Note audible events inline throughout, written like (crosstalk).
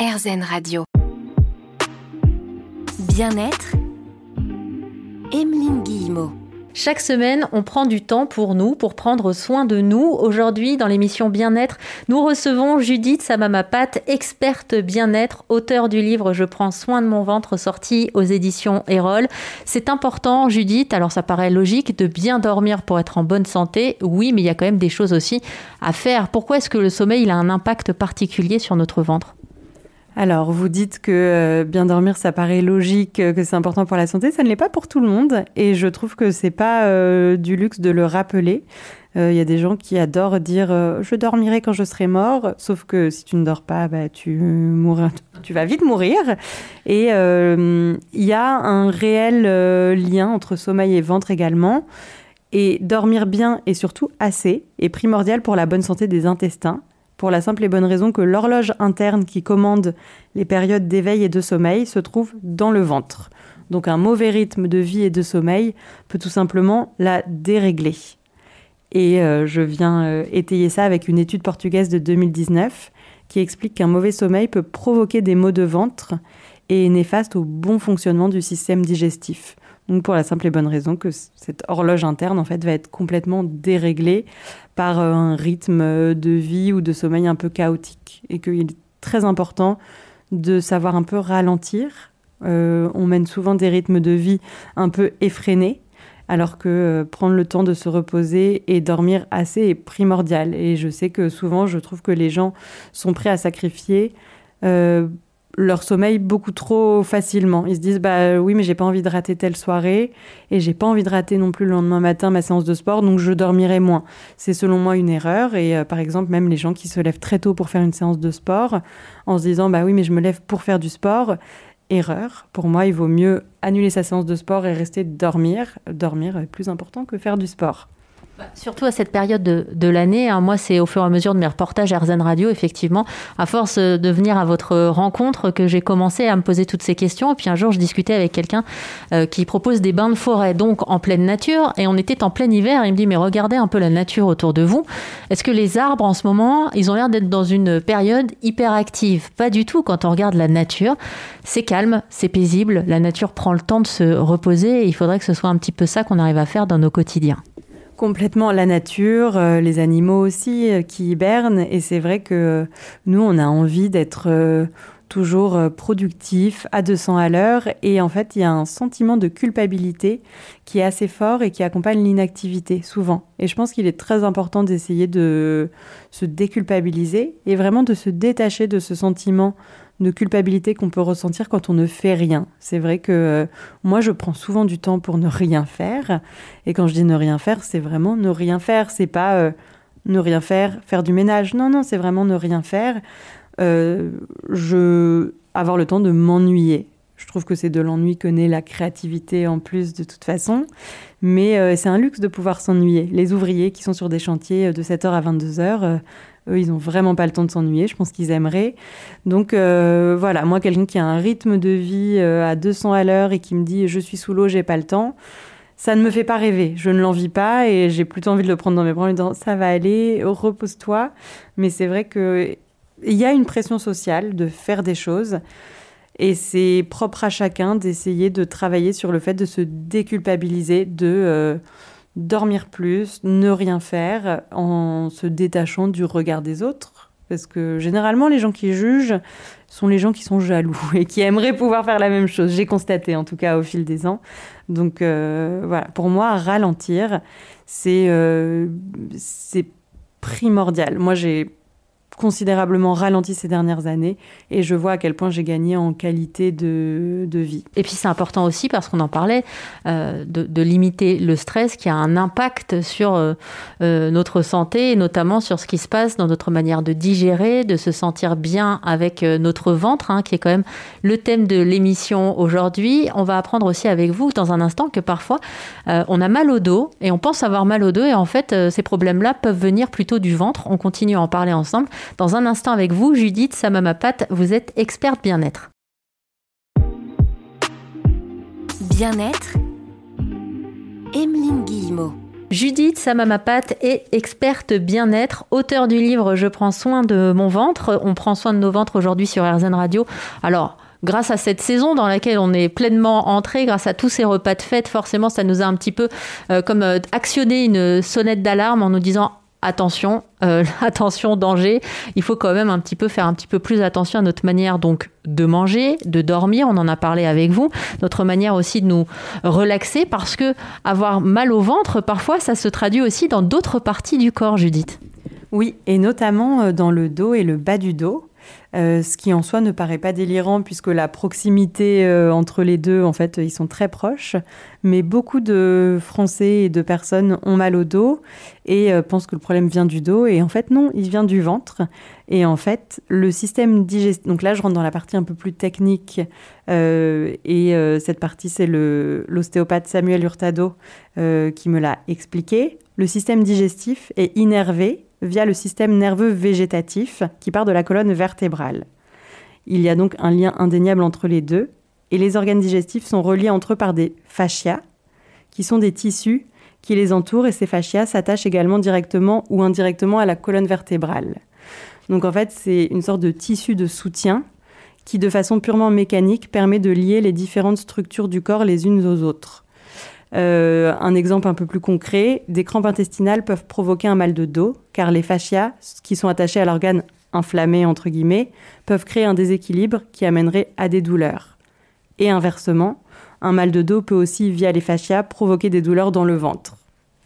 RZN Radio. Bien-être, Emeline Guillemot. Chaque semaine, on prend du temps pour nous, pour prendre soin de nous. Aujourd'hui, dans l'émission Bien-être, nous recevons Judith Samamapat, experte bien-être, auteure du livre Je prends soin de mon ventre, sorti aux éditions Erol. C'est important, Judith, alors ça paraît logique, de bien dormir pour être en bonne santé. Oui, mais il y a quand même des choses aussi à faire. Pourquoi est-ce que le sommeil il a un impact particulier sur notre ventre? Alors, vous dites que euh, bien dormir, ça paraît logique, euh, que c'est important pour la santé. Ça ne l'est pas pour tout le monde. Et je trouve que c'est pas euh, du luxe de le rappeler. Il y a des gens qui adorent dire je dormirai quand je serai mort. Sauf que si tu ne dors pas, bah, tu, mourras, tu vas vite mourir. Et il y a un réel lien entre sommeil et ventre également. Et dormir bien et surtout assez est primordial pour la bonne santé des intestins pour la simple et bonne raison que l'horloge interne qui commande les périodes d'éveil et de sommeil se trouve dans le ventre. Donc un mauvais rythme de vie et de sommeil peut tout simplement la dérégler. Et euh, je viens euh, étayer ça avec une étude portugaise de 2019 qui explique qu'un mauvais sommeil peut provoquer des maux de ventre et est néfaste au bon fonctionnement du système digestif. Pour la simple et bonne raison que cette horloge interne en fait va être complètement déréglée par euh, un rythme de vie ou de sommeil un peu chaotique et qu'il est très important de savoir un peu ralentir. Euh, on mène souvent des rythmes de vie un peu effrénés alors que euh, prendre le temps de se reposer et dormir assez est primordial. Et je sais que souvent, je trouve que les gens sont prêts à sacrifier leur sommeil beaucoup trop facilement. Ils se disent bah oui mais j'ai pas envie de rater telle soirée et j'ai pas envie de rater non plus le lendemain matin ma séance de sport donc je dormirai moins. C'est selon moi une erreur et euh, par exemple même les gens qui se lèvent très tôt pour faire une séance de sport en se disant bah oui mais je me lève pour faire du sport. Erreur. Pour moi, il vaut mieux annuler sa séance de sport et rester dormir. Dormir est plus important que faire du sport. Bah, surtout à cette période de, l'année. Hein. Moi, c'est au fur et à mesure de mes reportages RZN Radio, effectivement, à force de venir à votre rencontre, que j'ai commencé à me poser toutes ces questions. Et puis un jour, je discutais avec quelqu'un euh, qui propose des bains de forêt, donc en pleine nature. Et on était en plein hiver. Et il me dit, mais regardez un peu la nature autour de vous. Est-ce que les arbres, en ce moment, ils ont l'air d'être dans une période hyper active Pas du tout. Quand on regarde la nature, c'est calme, c'est paisible. La nature prend le temps de se reposer. Et il faudrait que ce soit un petit peu ça qu'on arrive à faire dans nos quotidiens complètement la nature, euh, les animaux aussi euh, qui hibernent. Et c'est vrai que nous, on a envie d'être euh, toujours productif, à 200 à l'heure. Et en fait, il y a un sentiment de culpabilité qui est assez fort et qui accompagne l'inactivité souvent. Et je pense qu'il est très important d'essayer de se déculpabiliser et vraiment de se détacher de ce sentiment de culpabilité qu'on peut ressentir quand on ne fait rien. C'est vrai que euh, moi, je prends souvent du temps pour ne rien faire. Et quand je dis ne rien faire, c'est vraiment ne rien faire. C'est pas euh, ne rien faire, faire du ménage. Non, non, c'est vraiment ne rien faire. Euh, je avoir le temps de m'ennuyer. Trouve que c'est de l'ennui que naît la créativité en plus de toute façon. Mais c'est un luxe de pouvoir s'ennuyer. Les ouvriers qui sont sur des chantiers de 7h à 22h, eux, ils n'ont vraiment pas le temps de s'ennuyer. Je pense qu'ils aimeraient. Donc euh, voilà, moi, quelqu'un qui a un rythme de vie euh, à 200 à l'heure et qui me dit je suis sous l'eau, j'ai pas le temps, ça ne me fait pas rêver. Je ne l'envie pas et j'ai plutôt envie de le prendre dans mes bras en me disant ça va aller, repose-toi. Mais c'est vrai qu'il y a une pression sociale de faire des choses. Et c'est propre à chacun d'essayer de travailler sur le fait de se déculpabiliser de euh, dormir plus, ne rien faire en se détachant du regard des autres. Parce que généralement, les gens qui jugent sont les gens qui sont jaloux (laughs) et qui aimeraient pouvoir faire la même chose. J'ai constaté, en tout cas, au fil des ans. Donc euh, voilà, pour moi, ralentir, c'est euh, primordial. Moi, j'ai considérablement ralenti ces dernières années et je vois à quel point j'ai gagné en qualité de, de, vie. Et puis c'est important aussi parce qu'on en parlait euh, de, limiter le stress qui a un impact sur euh, euh, notre santé et notamment sur ce qui se passe dans notre manière de digérer, de se sentir bien avec notre ventre hein, qui est quand même le thème de l'émission aujourd'hui. On va apprendre aussi avec vous dans un instant que parfois on a mal au dos et on pense avoir mal au dos et en fait ces problèmes-là peuvent venir plutôt du ventre. On continue à en parler ensemble. Dans un instant avec vous, Judith Samamapat, vous êtes experte bien-être. Bien-être, Emeline Guillemot. Judith Samamapat est experte bien-être, auteur du livre Je prends soin de mon ventre. On prend soin de nos ventres aujourd'hui sur RZN Radio. Alors, grâce à cette saison dans laquelle on est pleinement entré, grâce à tous ces repas de fête, forcément, ça nous a un petit peu euh, comme euh, actionné une sonnette d'alarme en nous disant attention, euh, (laughs) attention, danger. Il faut quand même un petit peu faire un petit peu plus attention à notre manière donc de manger, de dormir. On en a parlé avec vous. Notre manière aussi de nous relaxer parce que avoir mal au ventre, parfois, ça se traduit aussi dans d'autres parties du corps, Judith. Oui, et notamment dans le dos et le bas du dos. Euh, ce qui en soi ne paraît pas délirant puisque la proximité euh, entre les deux, en fait, ils sont très proches. Mais beaucoup de Français et de personnes ont mal au dos et euh, pensent que le problème vient du dos. Et en fait, non, il vient du ventre. Et en fait, le système digestif. Donc là, je rentre dans la partie un peu plus technique. et cette partie, c'est l'ostéopathe Samuel Hurtado qui me l'a expliqué. Le système digestif est innervé via le système nerveux végétatif qui part de la colonne vertébrale. Il y a donc un lien indéniable entre les deux, et les organes digestifs sont reliés entre eux par des fascias, qui sont des tissus qui les entourent, et ces fascias s'attachent également directement ou indirectement à la colonne vertébrale. Donc en fait, c'est une sorte de tissu de soutien qui, de façon purement mécanique, permet de lier les différentes structures du corps les unes aux autres. Euh, un exemple un peu plus concret, des crampes intestinales peuvent provoquer un mal de dos, car les fascias, qui sont attachés à l'organe inflammé, entre guillemets, peuvent créer un déséquilibre qui amènerait à des douleurs. Et inversement, un mal de dos peut aussi, via les fascias, provoquer des douleurs dans le ventre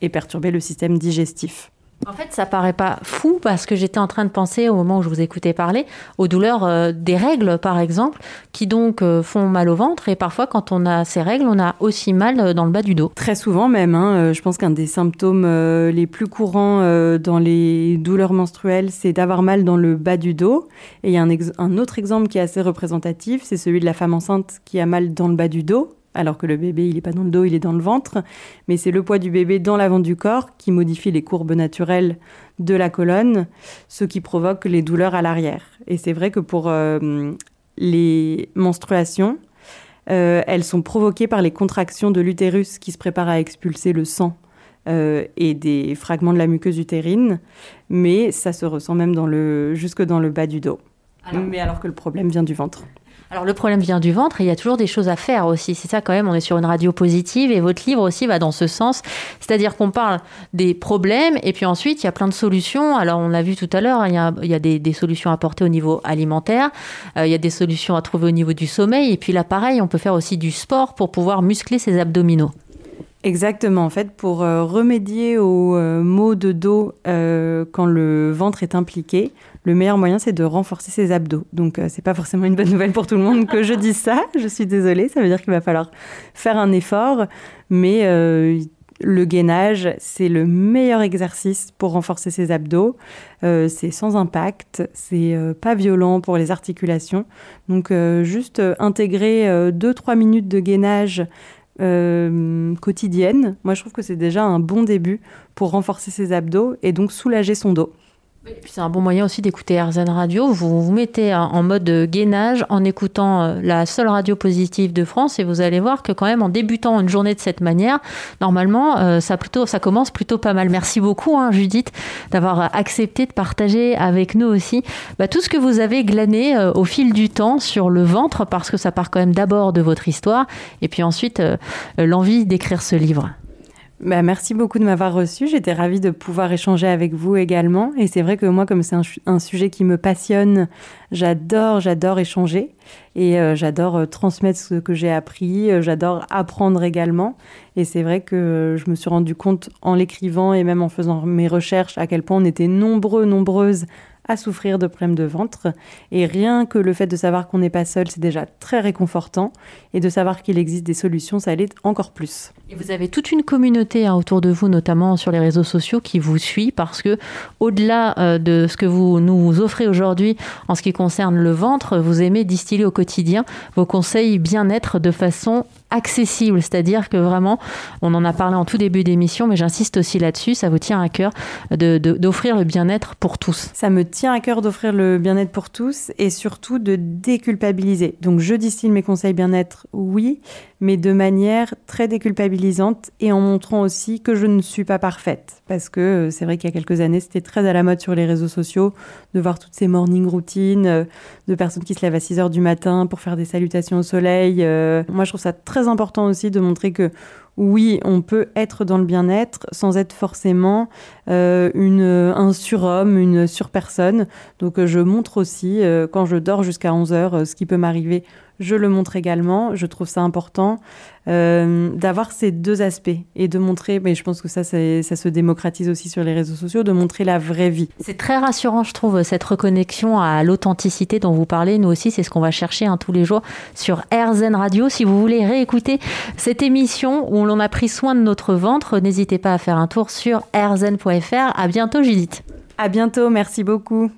et perturber le système digestif. En fait, ça paraît pas fou parce que j'étais en train de penser au moment où je vous écoutais parler aux douleurs euh, des règles, par exemple, qui donc euh, font mal au ventre. Et parfois, quand on a ces règles, on a aussi mal euh, dans le bas du dos. Très souvent même. Hein, je pense qu'un des symptômes les plus courants dans les douleurs menstruelles, c'est d'avoir mal dans le bas du dos. Et il y a un, un autre exemple qui est assez représentatif, c'est celui de la femme enceinte qui a mal dans le bas du dos alors que le bébé, il n'est pas dans le dos, il est dans le ventre. Mais c'est le poids du bébé dans l'avant du corps qui modifie les courbes naturelles de la colonne, ce qui provoque les douleurs à l'arrière. Et c'est vrai que pour euh, les menstruations, euh, elles sont provoquées par les contractions de l'utérus qui se prépare à expulser le sang euh, et des fragments de la muqueuse utérine, mais ça se ressent même dans le, jusque dans le bas du dos. mais alors que le problème vient du ventre. Alors le problème vient du ventre et il y a toujours des choses à faire aussi. C'est ça quand même, on est sur une radio positive et votre livre aussi va dans ce sens. C'est-à-dire qu'on parle des problèmes et puis ensuite il y a plein de solutions. Alors on l'a vu tout à l'heure, il y a, il y a des, solutions à apporter au niveau alimentaire, euh, il y a des solutions à trouver au niveau du sommeil et puis là pareil, on peut faire aussi du sport pour pouvoir muscler ses abdominaux. Exactement. En fait, pour euh, remédier aux euh, maux de dos quand le ventre est impliqué, le meilleur moyen, c'est de renforcer ses abdos. Donc, euh, c'est pas forcément une bonne nouvelle pour tout le monde que je dise ça. Je suis désolée. Ça veut dire qu'il va falloir faire un effort. Mais euh, le gainage, c'est le meilleur exercice pour renforcer ses abdos. Euh, c'est sans impact, c'est pas violent pour les articulations. Donc, juste intégrer 2-3 minutes de gainage quotidienne, moi je trouve que c'est déjà un bon début pour renforcer ses abdos et donc soulager son dos c'est un bon moyen aussi d'écouter RZN Radio. Vous vous mettez en mode gainage en écoutant euh, la seule radio positive de France et vous allez voir que quand même en débutant une journée de cette manière, normalement, euh, ça, plutôt, ça commence plutôt pas mal. Merci beaucoup, hein, Judith, d'avoir accepté de partager avec nous aussi bah, tout ce que vous avez glané euh, au fil du temps sur le ventre parce que ça part quand même d'abord de votre histoire et puis ensuite l'envie d'écrire ce livre. Bah, merci beaucoup de m'avoir reçu. J'étais ravie de pouvoir échanger avec vous également. Et c'est vrai que moi, comme c'est un, sujet qui me passionne, j'adore, j'adore échanger. Et euh, j'adore euh, transmettre ce que j'ai appris. Euh, j'adore apprendre également. Et c'est vrai que je me suis rendu compte en l'écrivant et même en faisant mes recherches à quel point on était nombreux, nombreuses à souffrir de problèmes de ventre. Et rien que le fait de savoir qu'on n'est pas seul, c'est déjà très réconfortant. Et de savoir qu'il existe des solutions, ça l'est encore plus. Et vous avez toute une communauté hein, autour de vous, notamment sur les réseaux sociaux, qui vous suit parce que, au-delà euh, de ce que vous nous offrez aujourd'hui en ce qui concerne le ventre, vous aimez distiller au quotidien vos conseils bien-être de façon accessible, c'est-à-dire que vraiment, on en a parlé en tout début d'émission, mais j'insiste aussi là-dessus, ça vous tient à cœur d'offrir le bien-être pour tous. Ça me tient à cœur d'offrir le bien-être pour tous et surtout de déculpabiliser. Donc je distille mes conseils bien-être, oui, mais de manière très déculpabilisante et en montrant aussi que je ne suis pas parfaite. Parce que euh, c'est vrai qu'il y a quelques années, c'était très à la mode sur les réseaux sociaux de voir toutes ces morning routines euh, de personnes qui se lèvent à 6 heures du matin pour faire des salutations au soleil. Euh. Moi, je trouve ça très important aussi de montrer que oui, on peut être dans le bien-être sans être forcément une, un surhomme, une surpersonne. Donc je montre aussi, quand je dors jusqu'à 11 heures, ce qui peut m'arriver je le montre également. Je trouve ça important euh, d'avoir ces deux aspects et de montrer, mais je pense que ça, ça se démocratise aussi sur les réseaux sociaux, de montrer la vraie vie. C'est très rassurant, je trouve, cette reconnexion à l'authenticité dont vous parlez. Nous aussi, c'est ce qu'on va chercher hein, tous les jours sur RZN Radio. Si vous voulez réécouter cette émission où l'on a pris soin de notre ventre, n'hésitez pas à faire un tour sur rzn.fr. À bientôt, Judith. À bientôt, merci beaucoup.